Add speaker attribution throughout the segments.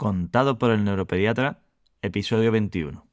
Speaker 1: Contado por el neuropediatra, episodio 21.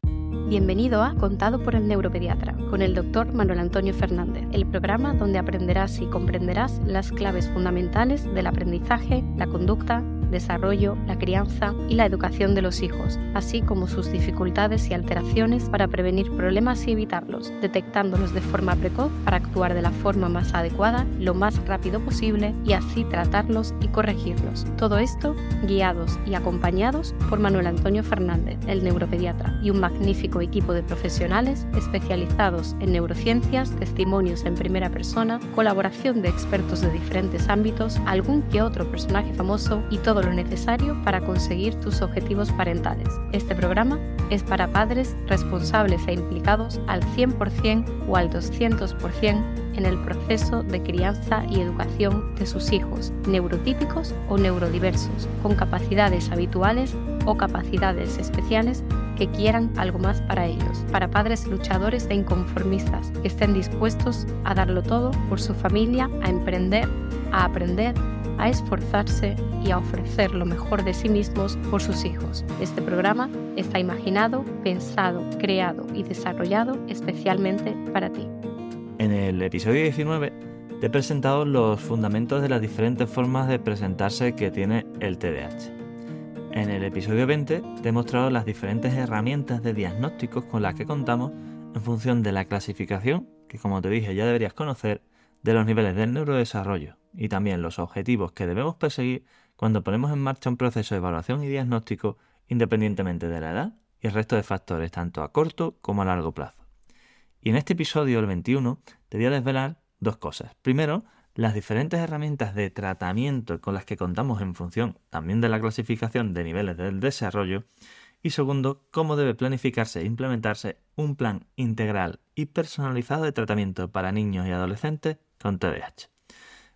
Speaker 2: Bienvenido a Contado por el Neuropediatra, con el doctor Manuel Antonio Fernández, el programa donde aprenderás y comprenderás las claves fundamentales del aprendizaje, la conducta, desarrollo, la crianza y la educación de los hijos, así como sus dificultades y alteraciones para prevenir problemas y evitarlos, detectándolos de forma precoz para actuar de la forma más adecuada, lo más rápido posible y así tratarlos y corregirlos. Todo esto guiados y acompañados por Manuel Antonio Fernández, el neuropediatra, y un magnífico equipo de profesionales especializados en neurociencias, testimonios en primera persona, colaboración de expertos de diferentes ámbitos, algún que otro personaje famoso y todo lo necesario para conseguir tus objetivos parentales. Este programa es para padres responsables e implicados al 100% o al 200% en el proceso de crianza y educación de sus hijos, neurotípicos o neurodiversos, con capacidades habituales o capacidades especiales que quieran algo más para ellos, para padres luchadores e inconformistas que estén dispuestos a darlo todo por su familia, a emprender, a aprender, a esforzarse y a ofrecer lo mejor de sí mismos por sus hijos. Este programa está imaginado, pensado, creado y desarrollado especialmente para ti.
Speaker 1: En el episodio 19 te he presentado los fundamentos de las diferentes formas de presentarse que tiene el TDAH. En el episodio 20 te he mostrado las diferentes herramientas de diagnósticos con las que contamos en función de la clasificación, que como te dije ya deberías conocer, de los niveles del neurodesarrollo y también los objetivos que debemos perseguir cuando ponemos en marcha un proceso de evaluación y diagnóstico independientemente de la edad y el resto de factores tanto a corto como a largo plazo. Y en este episodio, el 21, te voy a desvelar dos cosas. Primero, las diferentes herramientas de tratamiento con las que contamos en función también de la clasificación de niveles del desarrollo. Y segundo, cómo debe planificarse e implementarse un plan integral y personalizado de tratamiento para niños y adolescentes con TDAH.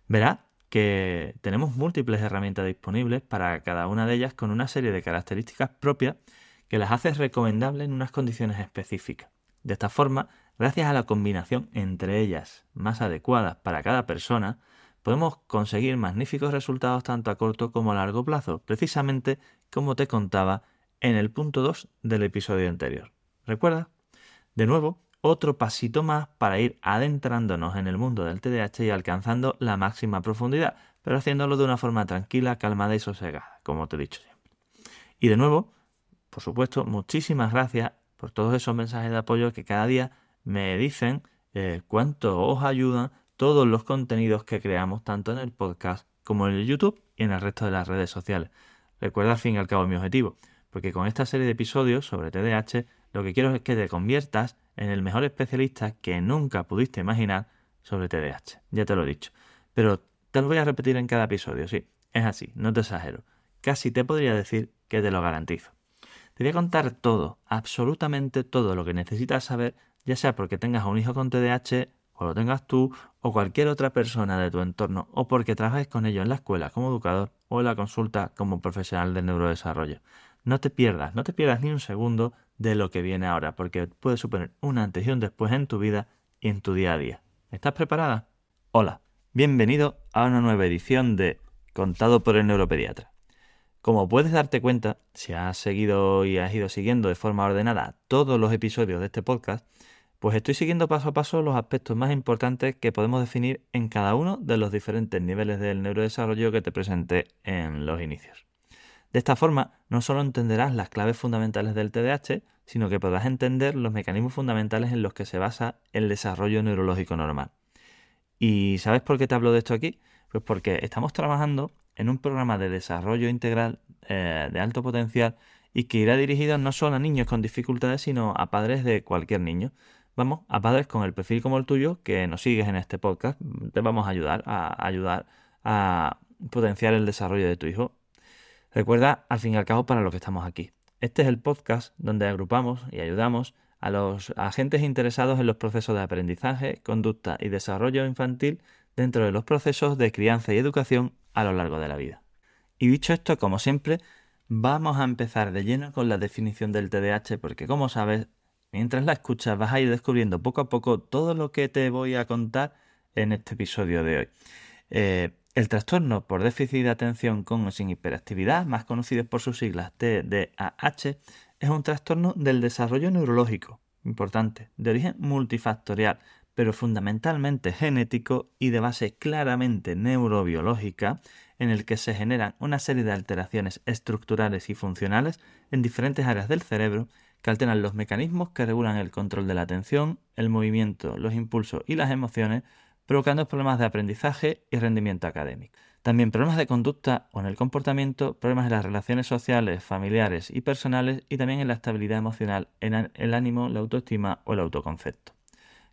Speaker 1: Verá que tenemos múltiples herramientas disponibles para cada una de ellas con una serie de características propias que las hace recomendables en unas condiciones específicas. De esta forma, Gracias a la combinación entre ellas más adecuadas para cada persona, podemos conseguir magníficos resultados tanto a corto como a largo plazo, precisamente como te contaba en el punto 2 del episodio anterior. ¿Recuerda? De nuevo, otro pasito más para ir adentrándonos en el mundo del TDAH y alcanzando la máxima profundidad, pero haciéndolo de una forma tranquila, calmada y sosegada, como te he dicho siempre. Y de nuevo, por supuesto, muchísimas gracias por todos esos mensajes de apoyo que cada día me dicen eh, cuánto os ayudan todos los contenidos que creamos tanto en el podcast como en el YouTube y en el resto de las redes sociales. Recuerda al fin y al cabo mi objetivo, porque con esta serie de episodios sobre TDAH lo que quiero es que te conviertas en el mejor especialista que nunca pudiste imaginar sobre TDAH. Ya te lo he dicho. Pero te lo voy a repetir en cada episodio, sí, es así, no te exagero. Casi te podría decir que te lo garantizo. Te voy a contar todo, absolutamente todo lo que necesitas saber ya sea porque tengas un hijo con TDAH o lo tengas tú o cualquier otra persona de tu entorno o porque trabajes con ello en la escuela como educador o en la consulta como profesional del neurodesarrollo. No te pierdas, no te pierdas ni un segundo de lo que viene ahora porque puede suponer un antes y un después en tu vida y en tu día a día. ¿Estás preparada? Hola, bienvenido a una nueva edición de Contado por el Neuropediatra. Como puedes darte cuenta, si has seguido y has ido siguiendo de forma ordenada todos los episodios de este podcast, pues estoy siguiendo paso a paso los aspectos más importantes que podemos definir en cada uno de los diferentes niveles del neurodesarrollo que te presenté en los inicios. De esta forma, no solo entenderás las claves fundamentales del TDAH, sino que podrás entender los mecanismos fundamentales en los que se basa el desarrollo neurológico normal. ¿Y sabes por qué te hablo de esto aquí? Pues porque estamos trabajando en un programa de desarrollo integral eh, de alto potencial y que irá dirigido no solo a niños con dificultades, sino a padres de cualquier niño vamos, a padres con el perfil como el tuyo, que nos sigues en este podcast, te vamos a ayudar a ayudar a potenciar el desarrollo de tu hijo. Recuerda, al fin y al cabo, para lo que estamos aquí. Este es el podcast donde agrupamos y ayudamos a los agentes interesados en los procesos de aprendizaje, conducta y desarrollo infantil dentro de los procesos de crianza y educación a lo largo de la vida. Y dicho esto, como siempre, vamos a empezar de lleno con la definición del TDAH porque como sabes, Mientras la escuchas vas a ir descubriendo poco a poco todo lo que te voy a contar en este episodio de hoy. Eh, El trastorno por déficit de atención con o sin hiperactividad, más conocido por sus siglas TDAH, es un trastorno del desarrollo neurológico, importante, de origen multifactorial, pero fundamentalmente genético y de base claramente neurobiológica, en el que se generan una serie de alteraciones estructurales y funcionales en diferentes áreas del cerebro que alteran los mecanismos que regulan el control de la atención, el movimiento, los impulsos y las emociones, provocando problemas de aprendizaje y rendimiento académico. También problemas de conducta o en el comportamiento, problemas en las relaciones sociales, familiares y personales y también en la estabilidad emocional, en el ánimo, la autoestima o el autoconcepto.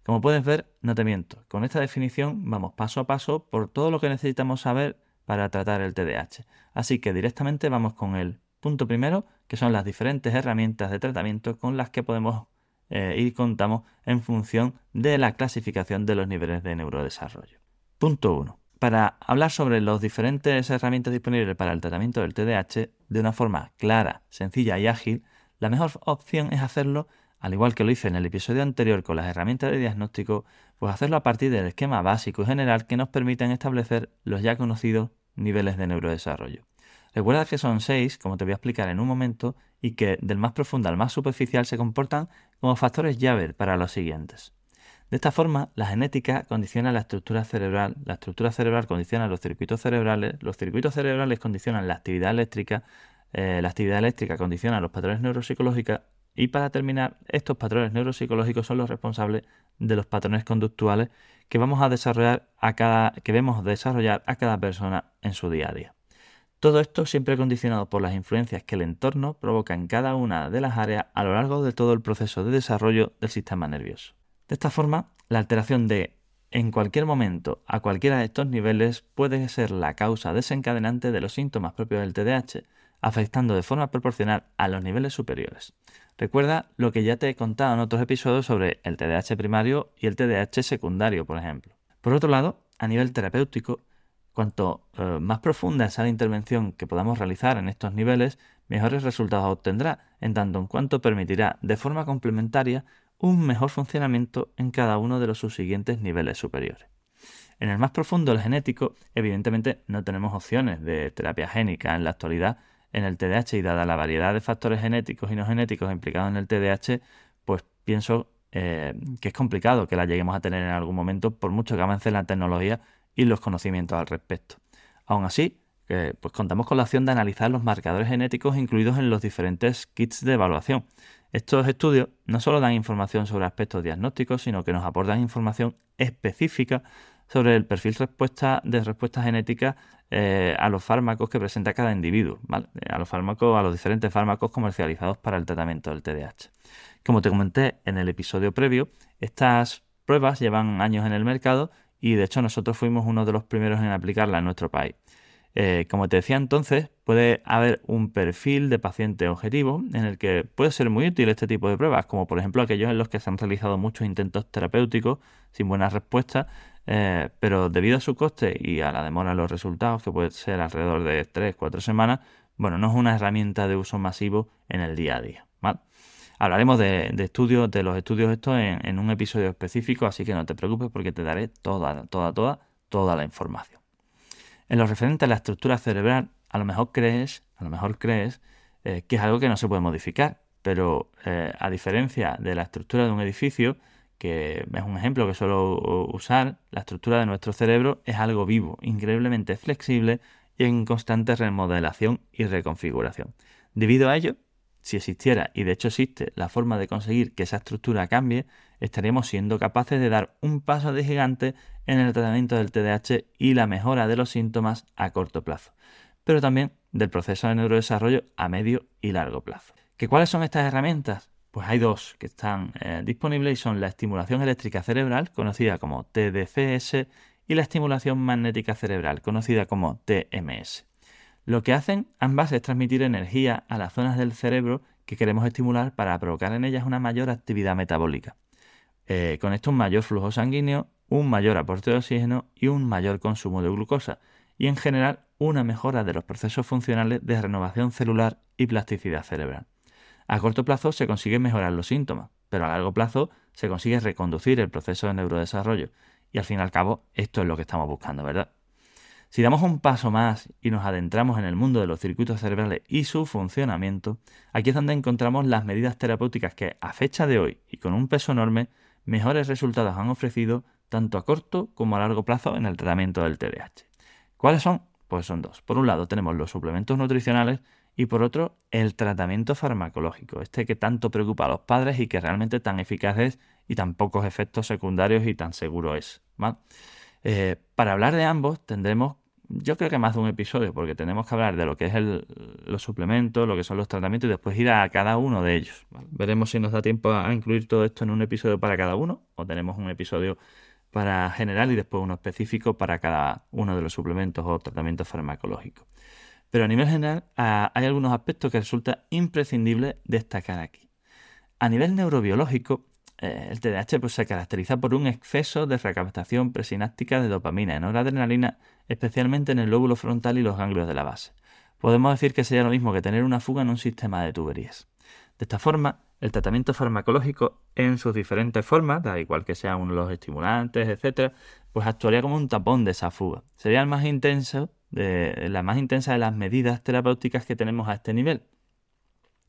Speaker 1: Como puedes ver, no te miento, con esta definición vamos paso a paso por todo lo que necesitamos saber para tratar el TDAH. Así que directamente vamos con el punto primero, que son las diferentes herramientas de tratamiento con las que podemos eh, ir contamos en función de la clasificación de los niveles de neurodesarrollo. Punto 1. Para hablar sobre las diferentes herramientas disponibles para el tratamiento del TDAH de una forma clara, sencilla y ágil, la mejor opción es hacerlo al igual que lo hice en el episodio anterior con las herramientas de diagnóstico, pues hacerlo a partir del esquema básico y general que nos permiten establecer los ya conocidos niveles de neurodesarrollo. Recuerda que son seis, como te voy a explicar en un momento, y que del más profundo al más superficial se comportan como factores llave para los siguientes. De esta forma, la genética condiciona la estructura cerebral, la estructura cerebral condiciona los circuitos cerebrales, los circuitos cerebrales condicionan la actividad eléctrica, eh, la actividad eléctrica condiciona los patrones neuropsicológicos y para terminar, estos patrones neuropsicológicos son los responsables de los patrones conductuales que vamos a desarrollar a cada, que vemos desarrollar a cada persona en su día a día. Todo esto siempre condicionado por las influencias que el entorno provoca en cada una de las áreas a lo largo de todo el proceso de desarrollo del sistema nervioso. De esta forma, la alteración de en cualquier momento a cualquiera de estos niveles puede ser la causa desencadenante de los síntomas propios del TDAH, afectando de forma proporcional a los niveles superiores. Recuerda lo que ya te he contado en otros episodios sobre el TDAH primario y el TDAH secundario, por ejemplo. Por otro lado, a nivel terapéutico, cuanto eh, más profunda sea la intervención que podamos realizar en estos niveles, mejores resultados obtendrá, en tanto en cuanto permitirá de forma complementaria un mejor funcionamiento en cada uno de los subsiguientes niveles superiores. En el más profundo, el genético, evidentemente no tenemos opciones de terapia génica en la actualidad, en el TDAH y dada la variedad de factores genéticos y no genéticos implicados en el TDAH, pues pienso eh, que es complicado que la lleguemos a tener en algún momento por mucho que avance la tecnología y los conocimientos al respecto. Aún así, eh, pues contamos con la opción de analizar los marcadores genéticos incluidos en los diferentes kits de evaluación. Estos estudios no solo dan información sobre aspectos diagnósticos, sino que nos aportan información específica sobre el perfil respuesta, de respuesta genética eh, a los fármacos que presenta cada individuo, a los fármacos, a los diferentes fármacos comercializados para el tratamiento del TDAH. Como te comenté en el episodio previo, estas pruebas llevan años en el mercado y de hecho nosotros fuimos uno de los primeros en aplicarla en nuestro país. Eh, como te decía entonces, puede haber un perfil de paciente objetivo en el que puede ser muy útil este tipo de pruebas, como por ejemplo aquellos en los que se han realizado muchos intentos terapéuticos sin buena respuesta, eh, pero debido a su coste y a la demora de los resultados, que puede ser alrededor de 3-4 semanas, bueno, no es una herramienta de uso masivo en el día a día. Hablaremos de, estudios, de los estudios estos en, un episodio específico, así que no te preocupes porque te daré toda, toda, toda, toda la información. En lo referente a la estructura cerebral, a lo mejor crees, a lo mejor crees eh, que es algo que no se puede modificar, pero eh, a diferencia de la estructura de un edificio, que es un ejemplo que suelo usar, la estructura de nuestro cerebro es algo vivo, increíblemente flexible y en constante remodelación y reconfiguración. Debido a ello, si existiera, y de hecho existe, la forma de conseguir que esa estructura cambie, estaríamos siendo capaces de dar un paso de gigante en el tratamiento del TDAH y la mejora de los síntomas a corto plazo, pero también del proceso de neurodesarrollo a medio y largo plazo. ¿Que ¿Cuáles son estas herramientas? Pues hay dos que están eh, disponibles y son la estimulación eléctrica cerebral, conocida como TDCS, y la estimulación magnética cerebral, conocida como TMS. Lo que hacen ambas es transmitir energía a las zonas del cerebro que queremos estimular para provocar en ellas una mayor actividad metabólica. Eh, con esto un mayor flujo sanguíneo, un mayor aporte de oxígeno y un mayor consumo de glucosa, y en general una mejora de los procesos funcionales de renovación celular y plasticidad cerebral. A corto plazo se consigue mejorar los síntomas, pero a largo plazo se consigue reconducir el proceso de neurodesarrollo, y al fin y al cabo esto es lo que estamos buscando, ¿verdad? Si damos un paso más y nos adentramos en el mundo de los circuitos cerebrales y su funcionamiento, aquí es donde encontramos las medidas terapéuticas que a fecha de hoy y con un peso enorme mejores resultados han ofrecido tanto a corto como a largo plazo en el tratamiento del TDAH. ¿Cuáles son? Pues son dos. Por un lado tenemos los suplementos nutricionales y por otro el tratamiento farmacológico, este que tanto preocupa a los padres y que realmente tan eficaz es y tan pocos efectos secundarios y tan seguro es. Eh, para hablar de ambos tendremos, yo creo que más de un episodio, porque tenemos que hablar de lo que es los suplementos, lo que son los tratamientos y después ir a cada uno de ellos. Veremos si nos da tiempo a incluir todo esto en un episodio para cada uno o tenemos un episodio para general y después uno específico para cada uno de los suplementos o tratamientos farmacológicos. Pero a nivel general hay algunos aspectos que resulta imprescindible destacar aquí. A nivel neurobiológico, el TDAH pues, se caracteriza por un exceso de recaptación presináptica de dopamina y noradrenalina, especialmente en el lóbulo frontal y los ganglios de la base. Podemos decir que sería lo mismo que tener una fuga en un sistema de tuberías. De esta forma, el tratamiento farmacológico en sus diferentes formas, da igual que sean los estimulantes, etcétera, pues actuaría como un tapón de esa fuga. Sería más de, la más intensa de las medidas terapéuticas que tenemos a este nivel.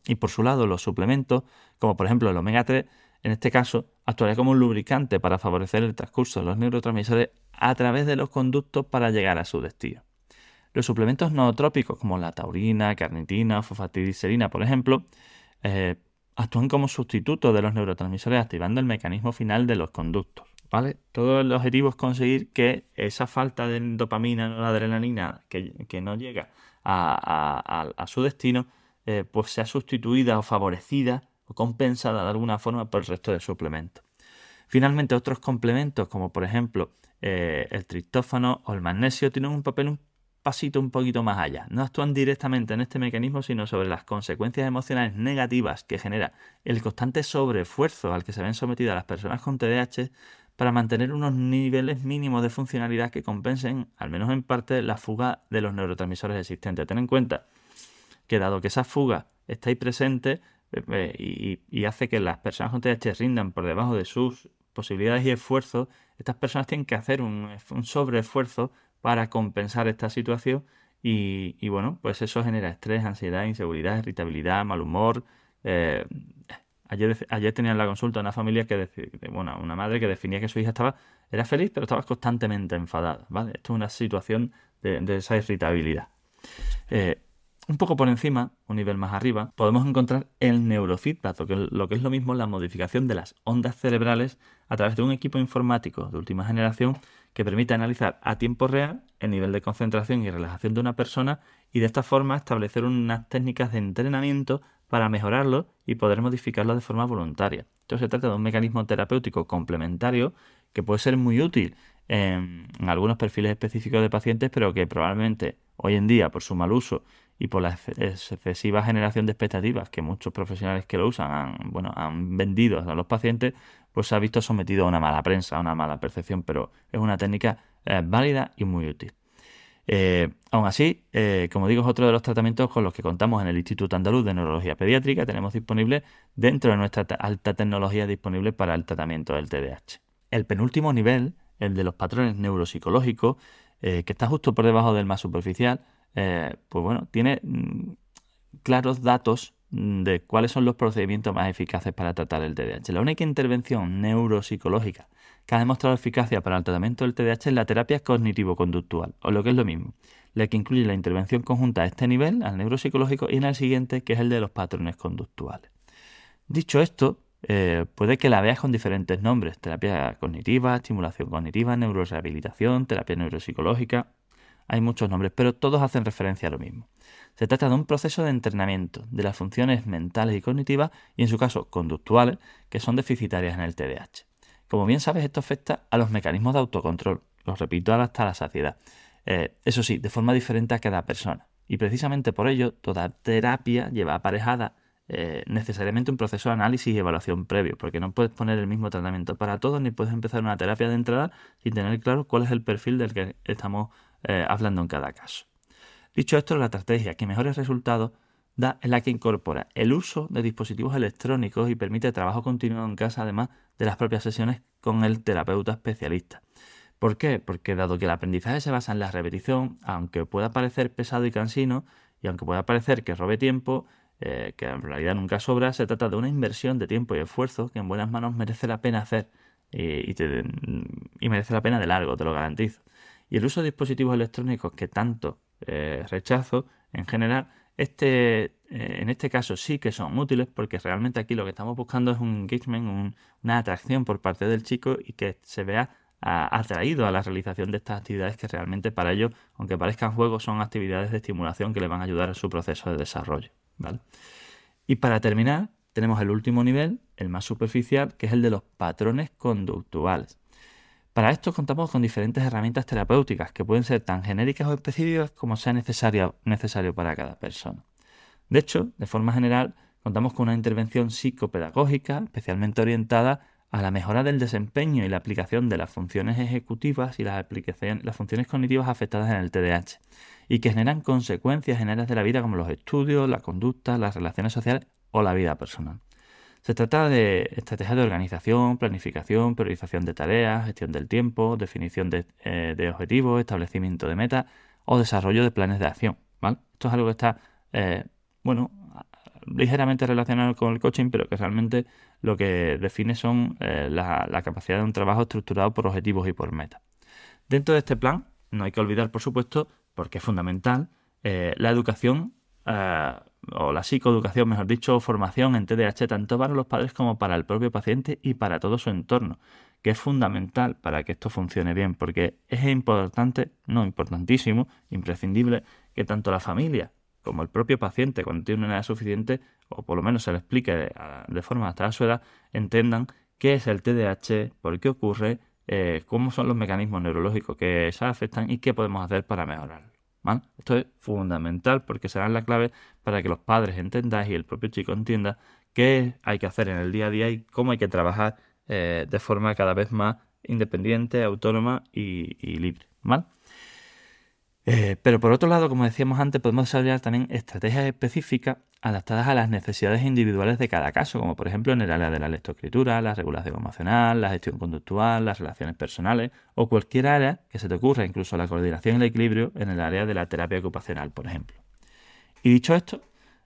Speaker 1: Y por su lado, los suplementos, como por ejemplo el omega 3, en este caso, actuaría como un lubricante para favorecer el transcurso de los neurotransmisores a través de los conductos para llegar a su destino. Los suplementos nootrópicos como la taurina, carnitina, fosfatidilcerina, por ejemplo, eh, actúan como sustituto de los neurotransmisores activando el mecanismo final de los conductos. ¿Vale? Todo el objetivo es conseguir que esa falta de dopamina o adrenalina que, que no llega a, su destino, eh, pues sea sustituida o favorecida compensada de alguna forma por el resto de suplementos. Finalmente, otros complementos, como por ejemplo eh, el triptófano o el magnesio, tienen un papel un pasito un poquito más allá. No actúan directamente en este mecanismo, sino sobre las consecuencias emocionales negativas que genera el constante sobreesfuerzo al que se ven sometidas las personas con TDAH para mantener unos niveles mínimos de funcionalidad que compensen, al menos en parte, la fuga de los neurotransmisores existentes. Ten en cuenta que dado que esa fuga está ahí presente y, hace que las personas con TDAH rindan por debajo de sus posibilidades y esfuerzos, estas personas tienen que hacer un, sobreesfuerzo para compensar esta situación y, bueno, pues eso genera estrés, ansiedad, inseguridad, irritabilidad, mal humor. Eh, ayer, ayer tenía en la consulta una familia que, bueno, una madre que definía que su hija estaba, era feliz, pero estaba constantemente enfadada, ¿vale? Esto es una situación de, esa irritabilidad. Eh, un poco por encima, un nivel más arriba, podemos encontrar el neurofeedback, lo que, es lo mismo la modificación de las ondas cerebrales a través de un equipo informático de última generación que permite analizar a tiempo real el nivel de concentración y relajación de una persona y de esta forma establecer unas técnicas de entrenamiento para mejorarlo y poder modificarlo de forma voluntaria. Entonces se trata de un mecanismo terapéutico complementario que puede ser muy útil en, algunos perfiles específicos de pacientes, pero que probablemente hoy en día, por su mal uso y por la excesiva generación de expectativas que muchos profesionales que lo usan han, bueno, han vendido a los pacientes, pues se ha visto sometido a una mala prensa, a una mala percepción, pero es una técnica eh, válida y muy útil. Eh, aún así, eh, como digo, es otro de los tratamientos con los que contamos en el Instituto Andaluz de Neurología Pediátrica. Tenemos disponible dentro de nuestra alta tecnología disponible para el tratamiento del TDAH. El penúltimo nivel, el de los patrones neuropsicológicos, que está justo por debajo del más superficial, pues bueno, tiene mm, claros datos Mm, de cuáles son los procedimientos más eficaces para tratar el TDAH. La única intervención neuropsicológica que ha demostrado eficacia para el tratamiento del TDAH es la terapia cognitivo-conductual, o lo que es lo mismo, la que incluye la intervención conjunta a este nivel, al neuropsicológico, y en el siguiente, que es el de los patrones conductuales. Dicho esto, eh, puede que la veas con diferentes nombres, terapia cognitiva, estimulación cognitiva, neurorehabilitación, terapia neuropsicológica, hay muchos nombres, pero todos hacen referencia a lo mismo. Se trata de un proceso de entrenamiento de las funciones mentales y cognitivas y en su caso conductuales que son deficitarias en el TDAH. Como bien sabes, esto afecta a los mecanismos de autocontrol, los repito hasta la saciedad. Eh, eso sí, de forma diferente a cada persona. Y precisamente por ello, toda terapia lleva aparejada eh, necesariamente un proceso de análisis y evaluación previo, porque no puedes poner el mismo tratamiento para todos ni puedes empezar una terapia de entrada sin tener claro cuál es el perfil del que estamos eh, hablando en cada caso. Dicho esto, la estrategia que mejores resultados da es la que incorpora el uso de dispositivos electrónicos y permite trabajo continuo en casa, además de las propias sesiones con el terapeuta especialista. ¿Por qué? Porque dado que el aprendizaje se basa en la repetición, aunque pueda parecer pesado y cansino, y aunque pueda parecer que robe tiempo, eh, que en realidad nunca sobra, se trata de una inversión de tiempo y esfuerzo que en buenas manos merece la pena hacer y, merece la pena de largo, te lo garantizo. Y el uso de dispositivos electrónicos que tanto eh, rechazo, en general, este, eh, en este caso sí que son útiles porque realmente aquí lo que estamos buscando es un engagement, una atracción por parte del chico y que se vea atraído a la realización de estas actividades que realmente para ellos, aunque parezcan juegos, son actividades de estimulación que le van a ayudar a su proceso de desarrollo. Y para terminar, tenemos el último nivel, el más superficial, que es el de los patrones conductuales. Para esto contamos con diferentes herramientas terapéuticas que pueden ser tan genéricas o específicas como sea necesario, necesario para cada persona. De hecho, de forma general, contamos con una intervención psicopedagógica especialmente orientada a la mejora del desempeño y la aplicación de las funciones ejecutivas y las, las funciones cognitivas afectadas en el TDAH, y que generan consecuencias generales de la vida como los estudios, la conducta, las relaciones sociales o la vida personal. Se trata de estrategias de organización, planificación, priorización de tareas, gestión del tiempo, definición de, eh, objetivos, establecimiento de metas o desarrollo de planes de acción. Esto es algo que está, eh, bueno, ligeramente relacionado con el coaching, pero que realmente lo que define son eh, la, capacidad de un trabajo estructurado por objetivos y por metas. Dentro de este plan, no hay que olvidar, por supuesto, porque es fundamental, la educación o la psicoeducación, mejor dicho, formación en TDAH, tanto para los padres como para el propio paciente y para todo su entorno, que es fundamental para que esto funcione bien, porque es importante, no importantísimo, imprescindible, que tanto la familia como el propio paciente, cuando tiene una edad suficiente, o por lo menos se le explique de, forma hasta su edad, entendan qué es el TDAH, por qué ocurre, eh, cómo son los mecanismos neurológicos que se afectan y qué podemos hacer para mejorarlo. Esto es fundamental porque será la clave para que los padres entendan y el propio chico entienda qué hay que hacer en el día a día y cómo hay que trabajar eh, de forma cada vez más independiente, autónoma y, libre. ¿vale? Eh, pero por otro lado, como decíamos antes, podemos desarrollar también estrategias específicas adaptadas a las necesidades individuales de cada caso, como por ejemplo en el área de la lectoescritura, la regulación emocional, la gestión conductual, las relaciones personales o cualquier área que se te ocurra, incluso la coordinación y el equilibrio en el área de la terapia ocupacional, por ejemplo. Y dicho esto,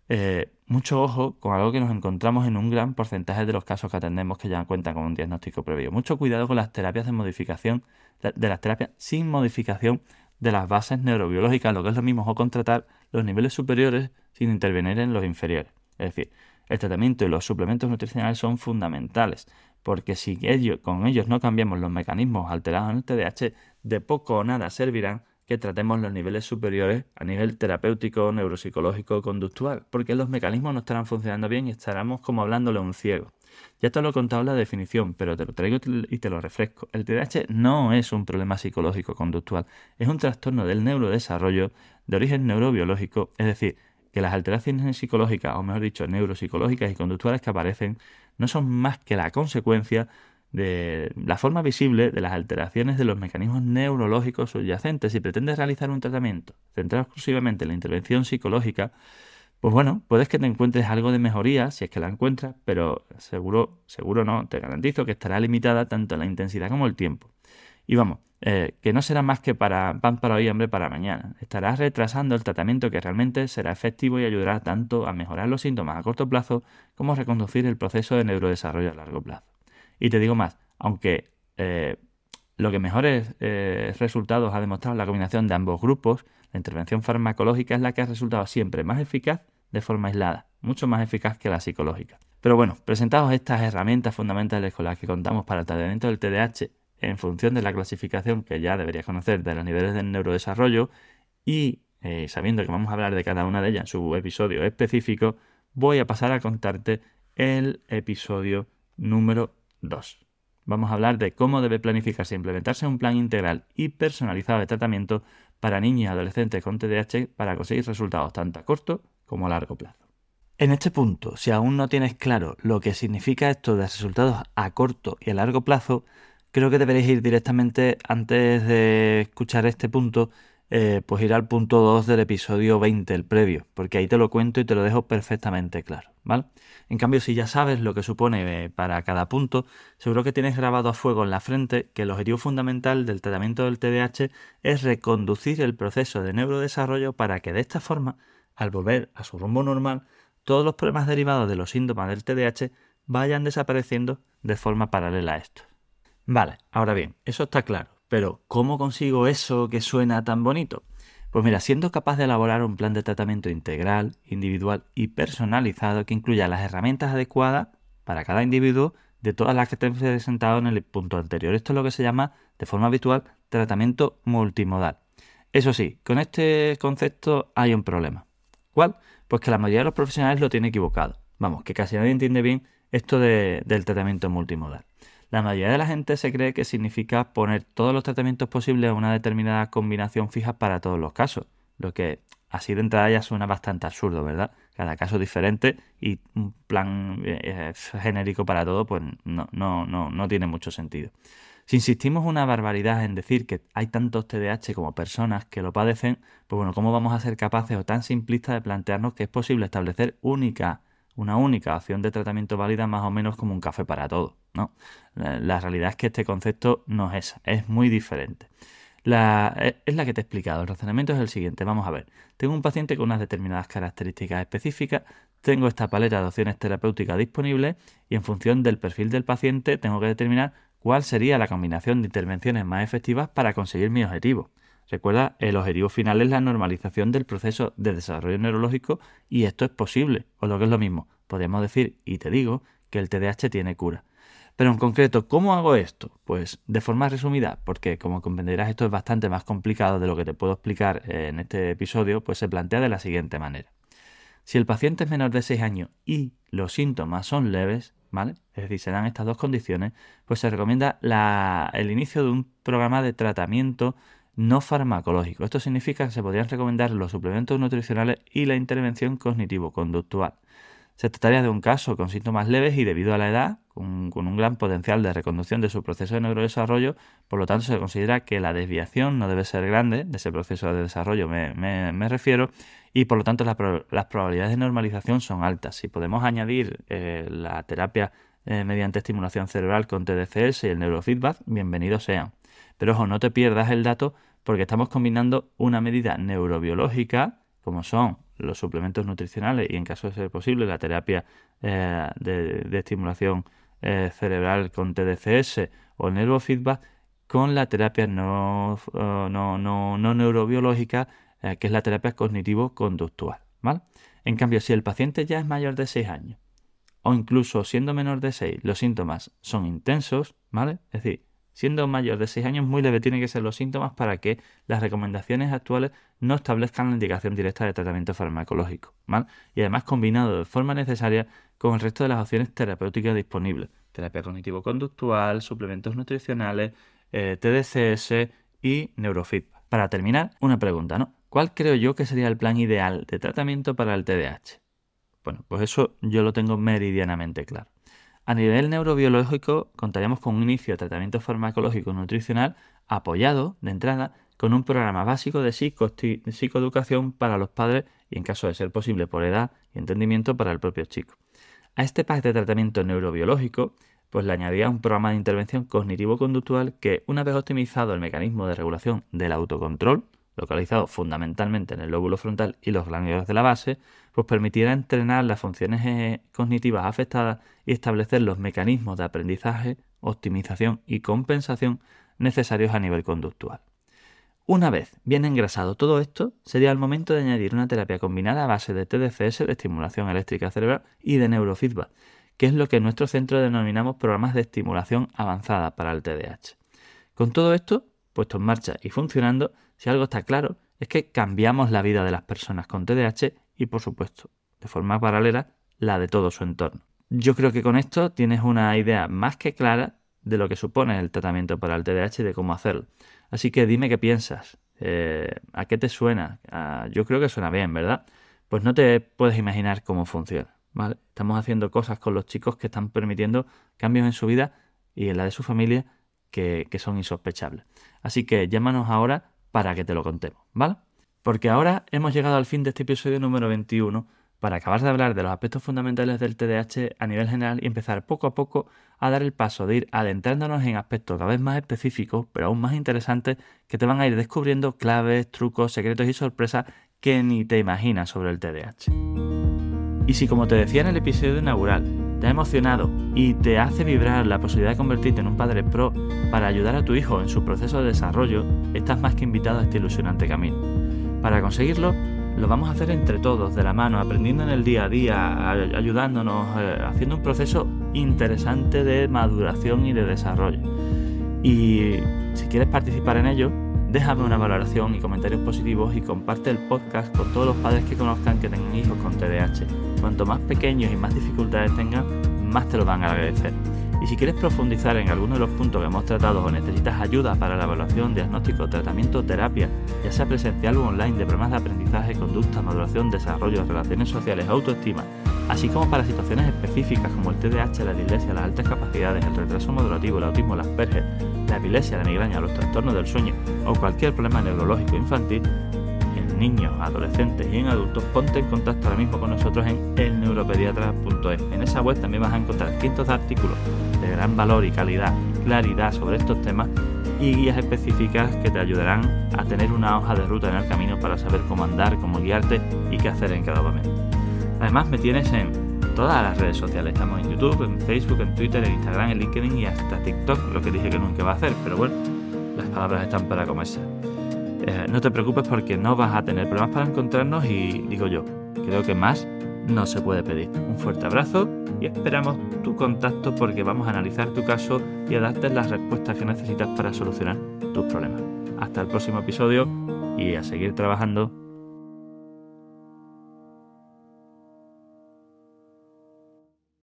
Speaker 1: eh, mucho ojo con algo que nos encontramos en un gran porcentaje de los casos que atendemos que ya cuentan con un diagnóstico previo. Mucho cuidado con las terapias de modificación, de las terapias sin modificación de las bases neurobiológicas, lo que es lo mismo, o contratar los niveles superiores sin intervenir en los inferiores. Es decir, el tratamiento y los suplementos nutricionales son fundamentales, porque si con ellos no cambiamos los mecanismos alterados en el TDAH, de poco o nada servirán que tratemos los niveles superiores a nivel terapéutico, neuropsicológico, conductual, porque los mecanismos no estarán funcionando bien y estaremos como hablándole a un ciego. Ya te lo he contado la definición, pero te lo traigo y te lo refresco. El TDAH no es un problema psicológico conductual, es un trastorno del neurodesarrollo de origen neurobiológico, es decir, que las alteraciones psicológicas, o mejor dicho, neuropsicológicas y conductuales que aparecen, no son más que la consecuencia de la forma visible de las alteraciones de los mecanismos neurológicos subyacentes. Si pretendes realizar un tratamiento centrado exclusivamente en la intervención psicológica, pues bueno, puedes que te encuentres algo de mejoría si es que la encuentras, pero seguro, seguro no, te garantizo que estará limitada tanto la intensidad como el tiempo. Y vamos, eh, que no será más que para pan para hoy, hambre para mañana. Estarás retrasando el tratamiento que realmente será efectivo y ayudará tanto a mejorar los síntomas a corto plazo como a reconducir el proceso de neurodesarrollo a largo plazo. Y te digo más, aunque eh, lo que mejores eh, resultados ha demostrado la combinación de ambos grupos, la intervención farmacológica es la que ha resultado siempre más eficaz de forma aislada, mucho más eficaz que la psicológica. Pero bueno, presentados estas herramientas fundamentales con las que contamos para el tratamiento del TDAH en función de la clasificación que ya deberías conocer de los niveles del neurodesarrollo y eh, sabiendo que vamos a hablar de cada una de ellas en su episodio específico, voy a pasar a contarte el episodio número 2. Vamos a hablar de cómo debe planificarse e implementarse un plan integral y personalizado de tratamiento para niños y adolescentes con TDAH para conseguir resultados tanto a corto como a largo plazo. En este punto, si aún no tienes claro lo que significa esto de resultados a corto y a largo plazo, creo que deberéis ir directamente, antes de escuchar este punto, eh, pues ir al punto 2 del episodio 20, el previo, porque ahí te lo cuento y te lo dejo perfectamente claro, ¿vale? En cambio, si ya sabes lo que supone eh, para cada punto, seguro que tienes grabado a fuego en la frente que el objetivo fundamental del tratamiento del TDAH es reconducir el proceso de neurodesarrollo para que de esta forma, al volver a su rumbo normal, todos los problemas derivados de los síntomas del TDAH vayan desapareciendo de forma paralela a esto. Vale, ahora bien, eso está claro. Pero, ¿cómo consigo eso que suena tan bonito? Pues mira, siendo capaz de elaborar un plan de tratamiento integral, individual y personalizado que incluya las herramientas adecuadas para cada individuo de todas las que te he presentado en el punto anterior. Esto es lo que se llama, de forma habitual, tratamiento multimodal. Eso sí, con este concepto hay un problema. ¿Cuál? Pues que la mayoría de los profesionales lo tiene equivocado. Vamos, que casi nadie entiende bien esto del tratamiento multimodal. La mayoría de la gente se cree que significa poner todos los tratamientos posibles a una determinada combinación fija para todos los casos, lo que así de entrada ya suena bastante absurdo, ¿verdad? Cada caso es diferente y un plan eh, genérico para todo, pues no, no, no, no tiene mucho sentido. Si insistimos una barbaridad en decir que hay tantos TDAH como personas que lo padecen, pues bueno, ¿cómo vamos a ser capaces o tan simplistas de plantearnos que es posible establecer única una única opción de tratamiento válida más o menos como un café para todo. ¿no? La, realidad es que este concepto no es esa, es muy diferente. La, e, es la que te he explicado. El razonamiento es el siguiente. Vamos a ver. Tengo un paciente con unas determinadas características específicas, tengo esta paleta de opciones terapéuticas disponibles y en función del perfil del paciente tengo que determinar cuál sería la combinación de intervenciones más efectivas para conseguir mi objetivo. Recuerda, el objetivo final es la normalización del proceso de desarrollo neurológico y esto es posible, o lo que es lo mismo, podríamos decir, y te digo, que el TDAH tiene cura. Pero en concreto, ¿cómo hago esto? Pues de forma resumida, porque como comprenderás esto es bastante más complicado de lo que te puedo explicar en este episodio, pues se plantea de la siguiente manera. Si el paciente es menor de 6 años y los síntomas son leves, ¿vale? Es decir, se dan estas dos condiciones, pues se recomienda el inicio de un programa de tratamiento no farmacológico. Esto significa que se podrían recomendar los suplementos nutricionales y la intervención cognitivo-conductual. Se trataría de un caso con síntomas leves y debido a la edad, con, un gran potencial de reconducción de su proceso de neurodesarrollo, por lo tanto se considera que la desviación no debe ser grande de ese proceso de desarrollo, me, refiero, y por lo tanto las probabilidades de normalización son altas. Si podemos añadir eh, la terapia eh, mediante estimulación cerebral con TDCS y el neurofeedback, bienvenidos sean. Pero ojo, no te pierdas el dato porque estamos combinando una medida neurobiológica, como son los suplementos nutricionales y en caso de ser posible la terapia eh, de, estimulación eh, cerebral con TDCS o neurofeedback, con la terapia no, no, no, no neurobiológica, eh, que es la terapia cognitivo-conductual. ¿vale? En cambio, si el paciente ya es mayor de 6 años, o incluso siendo menor de 6, los síntomas son intensos, ¿vale? Es decir, Siendo mayor de 6 años, muy leve tienen que ser los síntomas para que las recomendaciones actuales no establezcan la indicación directa de tratamiento farmacológico, Y además combinado de forma necesaria con el resto de las opciones terapéuticas disponibles, terapia cognitivo-conductual, suplementos nutricionales, eh, TDCS y neurofeedback. Para terminar, una pregunta, ¿no? ¿Cuál creo yo que sería el plan ideal de tratamiento para el TDAH? Bueno, pues eso yo lo tengo meridianamente claro. A nivel neurobiológico, contaríamos con un inicio de tratamiento farmacológico nutricional apoyado, de entrada, con un programa básico de psicoeducación para los padres y, en caso de ser posible, por edad y entendimiento para el propio chico. A este pack de tratamiento neurobiológico, pues le añadía un programa de intervención cognitivo-conductual que, una vez optimizado el mecanismo de regulación del autocontrol, localizado fundamentalmente en el lóbulo frontal y los ganglios de la base, pues permitiera entrenar las funciones eh, cognitivas afectadas y establecer los mecanismos de aprendizaje, optimización y compensación necesarios a nivel conductual. Una vez bien engrasado todo esto, sería el momento de añadir una terapia combinada a base de TDCS, de estimulación eléctrica cerebral y de neurofeedback, que es lo que en nuestro centro denominamos programas de estimulación avanzada para el TDAH. Con todo esto puesto en marcha y funcionando, si algo está claro, es que cambiamos la vida de las personas con TDAH y, por supuesto, de forma paralela, la de todo su entorno. Yo creo que con esto tienes una idea más que clara de lo que supone el tratamiento para el TDAH y de cómo hacerlo. Así que dime qué piensas, eh, a qué te suena. Ah, yo creo que suena bien, ¿verdad? Pues no te puedes imaginar cómo funciona. Estamos haciendo cosas con los chicos que están permitiendo cambios en su vida y en la de su familia que, que son insospechables. Así que llámanos ahora para que te lo contemos, ¿vale? Porque ahora hemos llegado al fin de este episodio número 21 para acabar de hablar de los aspectos fundamentales del TDAH a nivel general y empezar poco a poco a dar el paso de ir adentrándonos en aspectos cada vez más específicos, pero aún más interesantes, que te van a ir descubriendo claves, trucos, secretos y sorpresas que ni te imaginas sobre el TDAH. Y si como te decía en el episodio inaugural, te ha emocionado y te hace vibrar la posibilidad de convertirte en un padre pro para ayudar a tu hijo en su proceso de desarrollo, estás más que invitado a este ilusionante camino. Para conseguirlo, lo vamos a hacer entre todos, de la mano, aprendiendo en el día a día, ayudándonos, eh, haciendo un proceso interesante de maduración y de desarrollo. Y si quieres participar en ello, déjame una valoración y comentarios positivos y comparte el podcast con todos los padres que conozcan que tengan hijos con TDAH. Cuanto más pequeños y más dificultades tengan, más te lo van a agradecer. Y si quieres profundizar en alguno de los puntos que hemos tratado o necesitas ayuda para la evaluación, diagnóstico, tratamiento o terapia, ya sea presencial o online, de problemas de aprendizaje, conducta, maduración, desarrollo, relaciones sociales, autoestima, así como para situaciones específicas como el TDAH, la dislexia, las altas capacidades, el retraso modulativo, el autismo, las Asperger, la epilepsia, la migraña, los trastornos del sueño o cualquier problema neurológico infantil, niños, adolescentes y en adultos, ponte en contacto ahora mismo con nosotros en elneuropediatra.es. En esa web también vas a encontrar cientos de artículos de gran valor y calidad y claridad sobre estos temas y guías específicas que te ayudarán a tener una hoja de ruta en el camino para saber cómo andar, cómo guiarte y qué hacer en cada momento. Además me tienes en todas las redes sociales. Estamos en YouTube, en Facebook, en Twitter, en Instagram, en LinkedIn y hasta TikTok, lo que dije que nunca va a hacer, pero bueno, las palabras están para comerse. Eh, no te preocupes porque no vas a tener problemas para encontrarnos y digo yo, creo que más no se puede pedir. Un fuerte abrazo y esperamos tu contacto porque vamos a analizar tu caso y a darte las respuestas que necesitas para solucionar tus problemas. Hasta el próximo episodio y a seguir trabajando